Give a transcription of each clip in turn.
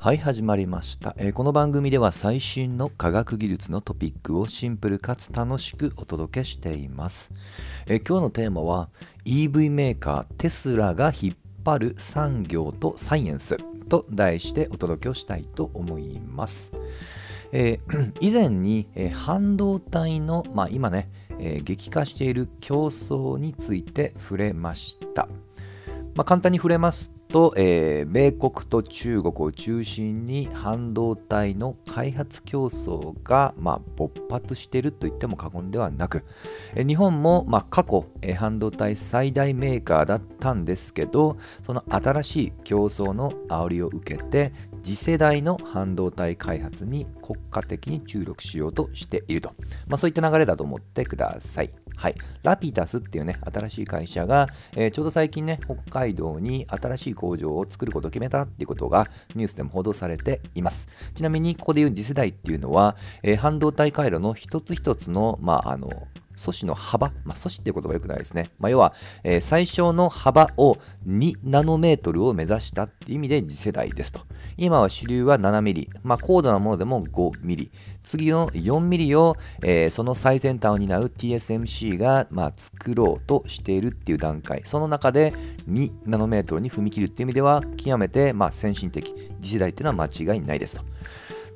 はい始まりました、えーこの番組では最新の科学技術のトピックをシンプルかつ楽しくお届けしています、えー今日のテーマは EV メーカーテスラが引っ張る産業とサイエンスと題してお届けをしたいと思います、えー 以前に、え半導体の、まあ、今ね、え激化している競争について触れました。まあ、簡単に触れますと、えー米国と中国を中心に半導体の開発競争が、まあ、勃発していると言っても過言ではなく、えー日本も、まあ、過去、えー半導体最大メーカーだったんですけどその新しい競争の煽りを受けて次世代の半導体開発に国家的に注力しようとしていると、まあ、そういった流れだと思ってください。はい、ラピダスっていうね、新しい会社が、えーちょうど最近ね、北海道に新しい工場を作ることを決めたっていうことがニュースでも報道されています。ちなみに、ここで言う次世代っていうのは、えー半導体回路の一つ一つの、まあ、あの、素子の幅、まあ、素子っていう言葉はよくないですね。まあ、要は、えー最小の幅を2ナノメートルを目指したっていう意味で次世代ですと。今は主流は7ミリ、まあ、高度なものでも5ミリ。次の 4mm を、えーその最先端を担う TSMC が、まあ、作ろうとしているっていう段階。その中で2ナノメートルに踏み切るっていう意味では、極めて、まあ、先進的。次世代っていうのは間違いないですと。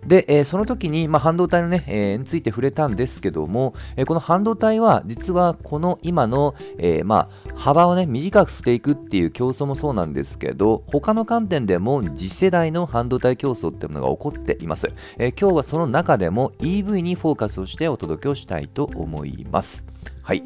で、えーその時に、まあ、半導体のね、えーについて触れたんですけども、えーこの半導体は実はこの今の、えーまあ、幅をね短くしていくっていう競争もそうなんですけど他の観点でも次世代の半導体競争っていうものが起こっています、えー今日はその中でも EV にフォーカスをしてお届けをしたいと思います。はい。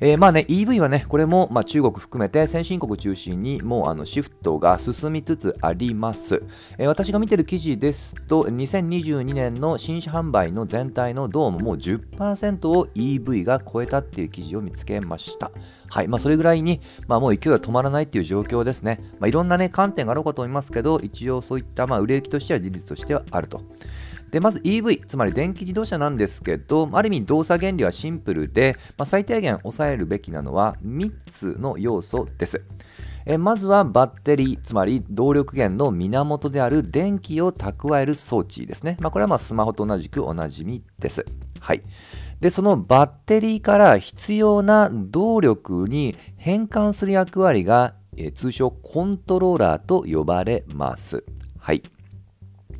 えーまあね、EV はね、これも、まあ、中国含めて先進国中心にもうあのシフトが進みつつあります、えー私が見てる記事ですと、2022年の新車販売の全体のどうももう10%を EV が超えたっていう記事を見つけました。はい、まあ、それぐらいに、まあ、もう勢いが止まらないっていう状況ですね。まあ、いろんなね、観点があるかと思いますけど、一応そういった、まあ、売れ行きとしては事実としてはあると。でまず EV、つまり電気自動車なんですけど、ある意味動作原理はシンプルで、まあ、最低限抑えるべきなのは3つの要素です。えまずはバッテリー、つまり動力源の源である電気を蓄える装置ですね。まあ、これはまスマホと同じくおなじみです。はい。で、そのバッテリーから必要な動力に変換する役割が、え通称コントローラーと呼ばれます。はい。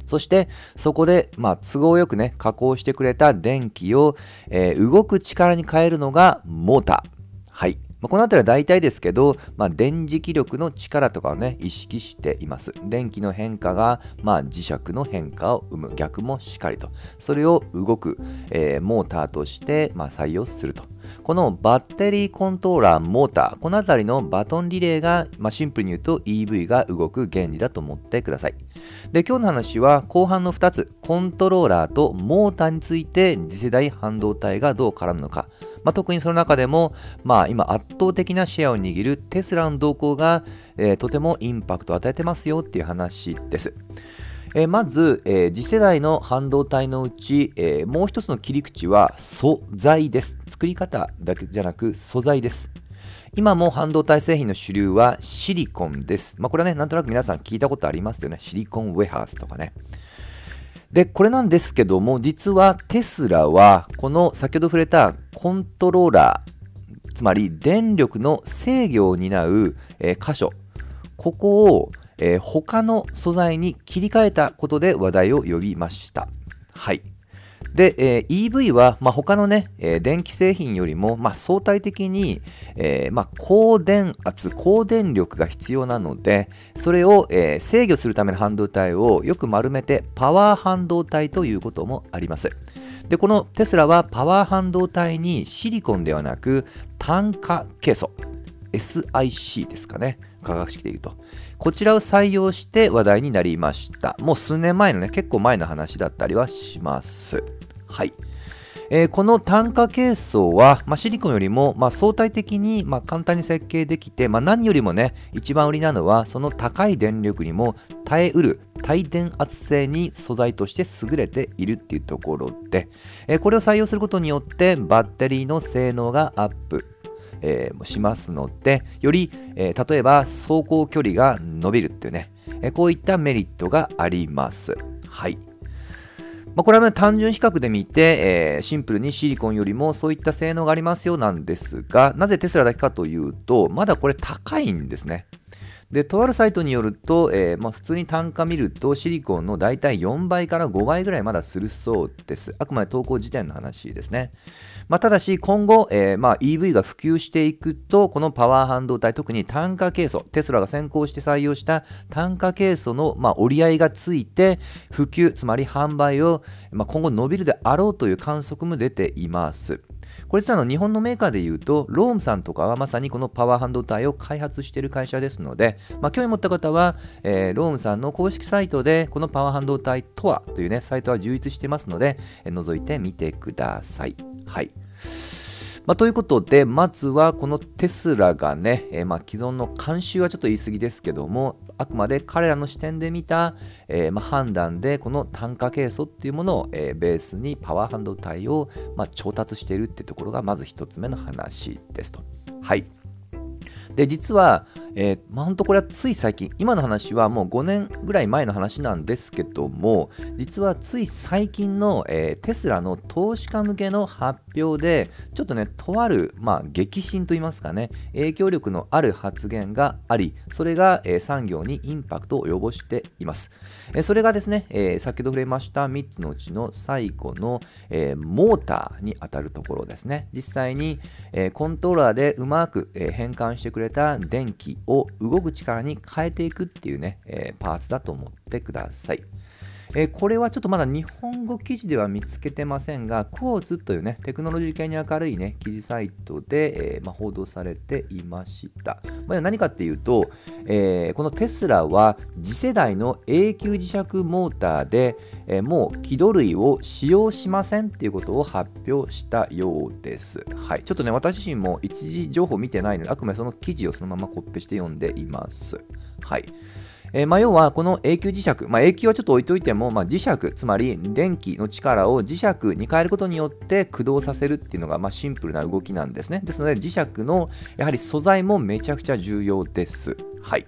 そして、そこで、まあ、都合よくね、加工してくれた電気を、えー動く力に変えるのがモーター。はい。まあこの辺りは大体ですけど、まあ、電磁気力の力とかをね、意識しています。電気の変化が、まあ、磁石の変化を生む。逆もしっかりと。それを動く、えーモーターとして、まあ、採用すると。このバッテリーコントローラーモーター、この辺りのバトンリレーが、まあ、シンプルに言うと EV が動く原理だと思ってください。で、今日の話は後半の2つ、コントローラーとモーターについて次世代半導体がどう絡むのか。まあ、特にその中でも、まあ、今圧倒的なシェアを握るテスラの動向が、えーとてもインパクトを与えてますよっていう話です。えーまず、えー次世代の半導体のうち、えーもう一つの切り口は素材です。作り方だけじゃなく素材です。今も半導体製品の主流はシリコンです。まあ、これはね、なんとなく皆さん聞いたことありますよね。シリコンウェハースとかね。で、これなんですけども、実はテスラは、この先ほど触れたコントローラー、つまり電力の制御を担う、えー箇所、ここを、えー他の素材に切り替えたことで話題を呼びました。はい。で、えー EV は、まあ、他のね、えー電気製品よりも、まあ、相対的に、えーまあ、高電圧、高電力が必要なので、それを、え制御するための半導体をよく丸めてパワー半導体ということもあります。で、このテスラはパワー半導体にシリコンではなく炭化ケイ素、SiC ですかね。化学式で言うと。こちらを採用して話題になりました。もう数年前のね、結構前の話だったりはします。はい。えーこの炭化ケイ素は、まあ、シリコンよりも、まあ、相対的に、まあ、簡単に設計できて、ま、何よりもね一番売りなのはその高い電力にも耐えうる耐電圧性に素材として優れているっていうところで、えこれを採用することによってバッテリーの性能がアップえーしますのでより、えー例えば走行距離が伸びるっていうね、えこういったメリットがあります。はい。まあ、これは、ね、単純比較で見て、えー、シンプルにシリコンよりもそういった性能がありますよなんですが、なぜテスラだけかというと、まだこれ高いんですね。で、とあるサイトによると、えー、まあ、普通に単価見るとシリコンの大体4倍から5倍ぐらいまだするそうです。あくまで投稿時点の話ですね。まあ、ただし、今後、えー、まあ、EV が普及していくと、このパワー半導体、特に単価ケイ素、テスラが先行して採用した単価ケイ素の、ま、折り合いがついて、普及、つまり販売を、ま、今後伸びるであろうという観測も出ています。これ実はの日本のメーカーでいうと、ロームさんとかはまさにこのパワー半導体を開発している会社ですので、まあ、興味持った方は、えー、ロームさんの公式サイトで、このパワー半導体とはというね、サイトは充実してますので、えー、覗いてみてください。はい。まあ、ということで、まずはこのテスラがね、えー、まあ既存の慣習はちょっと言い過ぎですけども、あくまで彼らの視点で見た、えー、まあ、判断でこの単価係数っていうものを、えー、ベースにパワー半導体を、ま、調達しているってところがまず1つ目の話ですと。はい。で、実は、えー、まあ、本当これはつい最近、今の話はもう5年ぐらい前の話なんですけども、実はつい最近の、えー、テスラの投資家向けの発表で、ちょっとね、とある、まあ、激震といいますかね、影響力のある発言があり、それが、えー、産業にインパクトを及ぼしています。えそれがですね、え先ほど触れました3つのうちの最後の、えモーターに当たるところですね。実際に、えコントローラーでうまく、え変換してくれた電気を動く力に変えていくっていうね、えー、パーツだと思ってください。えー、これはちょっとまだ日本語記事では見つけてませんが、クォーツというね、テクノロジー系に明るいね、記事サイトで、えー、まあ、報道されていました。まあ、何かっていうと、えー、このテスラは次世代の永久磁石モーターで、えもう気土類を使用しませんっていうことを発表したようです。はい。ちょっとね、私自身も一時情報見てないので、あくまでその記事をそのままコッペして読んでいます。はい。えー、まあ、要はこの永久磁石、まあ、永久はちょっと置いといても、まあ、磁石、つまり電気の力を磁石に変えることによって駆動させるっていうのが、ま、シンプルな動きなんですね。ですので磁石のやはり素材もめちゃくちゃ重要です。はい。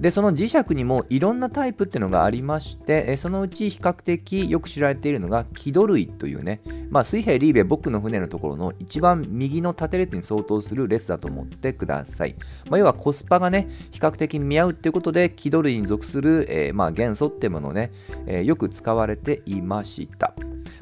で、その磁石にもいろんなタイプっていうのがありまして、そのうち比較的よく知られているのが、軌土類というね、まあ、水平リーベ僕の船のところの一番右の縦列に相当する列だと思ってください。まあ、要はコスパがね、比較的見合うっていうことで、軌土類に属する、えー、まあ元素っていうものをね、えー、よく使われていました。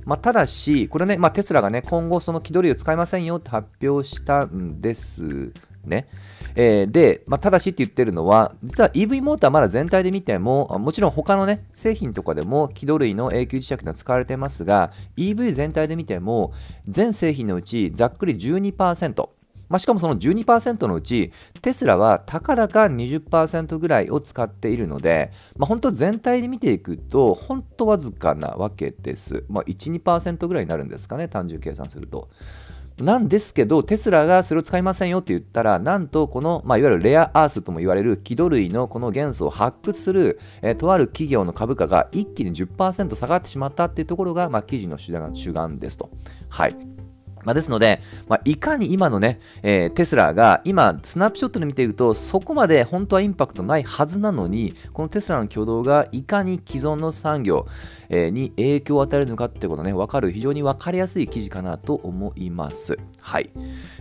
まあ、ただし、これね、まあ、テスラがね、今後その軌道類を使いませんよって発表したんですね。えー、で、まあ、ただしって言ってるのは、実は EV モーターまだ全体で見ても、もちろん他のね、製品とかでも軌道類の永久磁石が使われてますが、EV 全体で見ても、全製品のうちざっくり12%、まあ、しかもその12%のうち、テスラはたかだか20%ぐらいを使っているので、まあ、本当全体で見ていくと、本当わずかなわけです。まあ、1、2%ぐらいになるんですかね、単純計算すると。なんですけど、テスラがそれを使いませんよって言ったら、なんとこの、まあ、いわゆるレアアースとも言われる軌道類のこの元素を発掘する、えー、とある企業の株価が一気に10%下がってしまったっていうところが、まあ、記事の主眼ですと。はい。まあ、ですので、まあ、いかに今のね、えー、テスラが今、スナップショットで見ていると、そこまで本当はインパクトないはずなのに、このテスラの挙動がいかに既存の産業、えー、に影響を与えるのかってことね、わかる非常に分かりやすい記事かなと思います。はい。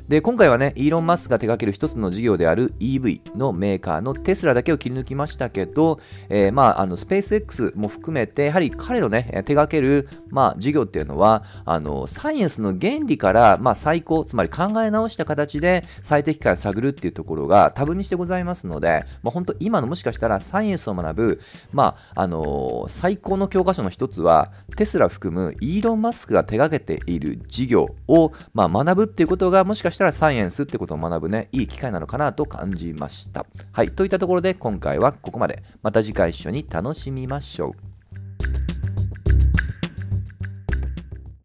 で、今回はね、イーロン・マスクが手掛ける一つの事業である EV のメーカーのテスラだけを切り抜きましたけど、えー、まあ、あの、スペース X も含めて、やはり彼のね、手掛ける、まあ、事業っていうのは、あの、サイエンスの原理から、まあ、最高、つまり考え直した形で最適解を探るっていうところが多分にしてございますので、まあ、本当今のもしかしたらサイエンスを学ぶ、まあ、あの、最高の教科書の一つは、テスラ含むイーロン・マスクが手掛けている事業を、まあ、学ぶっていうことがもしかしたらサイエンスってことを学ぶね、いい機会なのかなと感じました。はい、といったところで今回はここまで。また次回一緒に楽しみましょう。